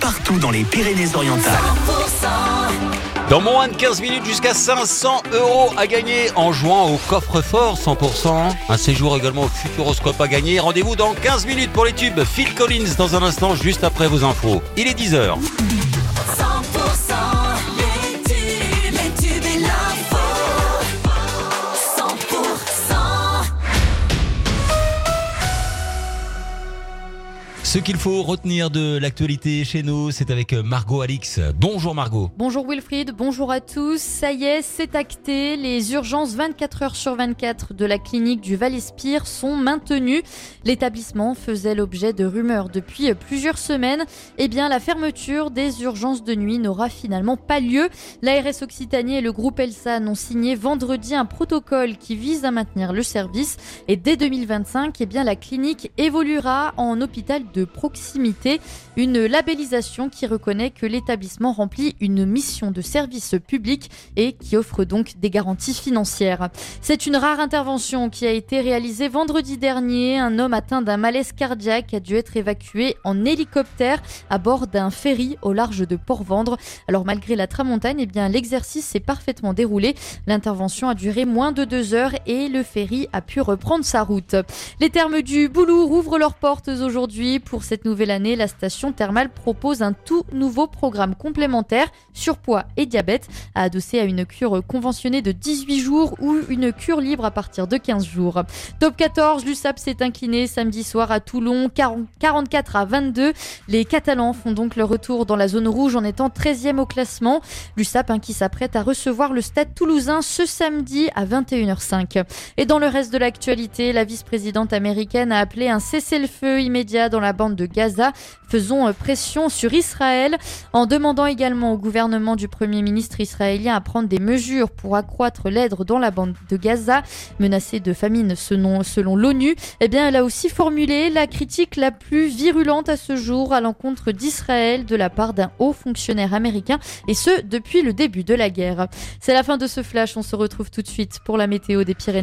partout dans les Pyrénées-Orientales. Dans moins de 15 minutes, jusqu'à 500 euros à gagner en jouant au coffre-fort 100%. Un séjour également au Futuroscope à gagner. Rendez-vous dans 15 minutes pour les tubes. Phil Collins dans un instant, juste après vos infos. Il est 10h. Ce qu'il faut retenir de l'actualité chez nous, c'est avec Margot Alix. Bonjour Margot. Bonjour Wilfried, bonjour à tous. Ça y est, c'est acté. Les urgences 24 heures sur 24 de la clinique du Val-Espire sont maintenues. L'établissement faisait l'objet de rumeurs depuis plusieurs semaines. Eh bien, la fermeture des urgences de nuit n'aura finalement pas lieu. L'ARS Occitanie et le groupe Elsan ont signé vendredi un protocole qui vise à maintenir le service. Et dès 2025, eh bien, la clinique évoluera en hôpital de proximité, une labellisation qui reconnaît que l'établissement remplit une mission de service public et qui offre donc des garanties financières. C'est une rare intervention qui a été réalisée vendredi dernier. Un homme atteint d'un malaise cardiaque a dû être évacué en hélicoptère à bord d'un ferry au large de Port-Vendre. Alors malgré la tramontagne, eh l'exercice s'est parfaitement déroulé. L'intervention a duré moins de deux heures et le ferry a pu reprendre sa route. Les termes du Boulou rouvrent leurs portes aujourd'hui pour cette nouvelle année, la station thermale propose un tout nouveau programme complémentaire, surpoids et diabète, à adosser à une cure conventionnée de 18 jours ou une cure libre à partir de 15 jours. Top 14, l'USAP s'est incliné samedi soir à Toulon, 44 à 22. Les Catalans font donc le retour dans la zone rouge en étant 13e au classement. L'USAP hein, qui s'apprête à recevoir le stade toulousain ce samedi à 21h05. Et dans le reste de l'actualité, la vice-présidente américaine a appelé un cessez-le-feu immédiat dans la bande de Gaza. Faisons euh, pression sur Israël en demandant également au gouvernement du Premier ministre israélien à prendre des mesures pour accroître l'aide dans la bande de Gaza, menacée de famine selon, l'ONU. Eh bien, elle a aussi formulé la critique la plus virulente à ce jour à l'encontre d'Israël de la part d'un haut fonctionnaire américain, et ce depuis le début de la guerre. C'est la fin de ce flash, on se retrouve tout de suite pour la météo des Pyrénées.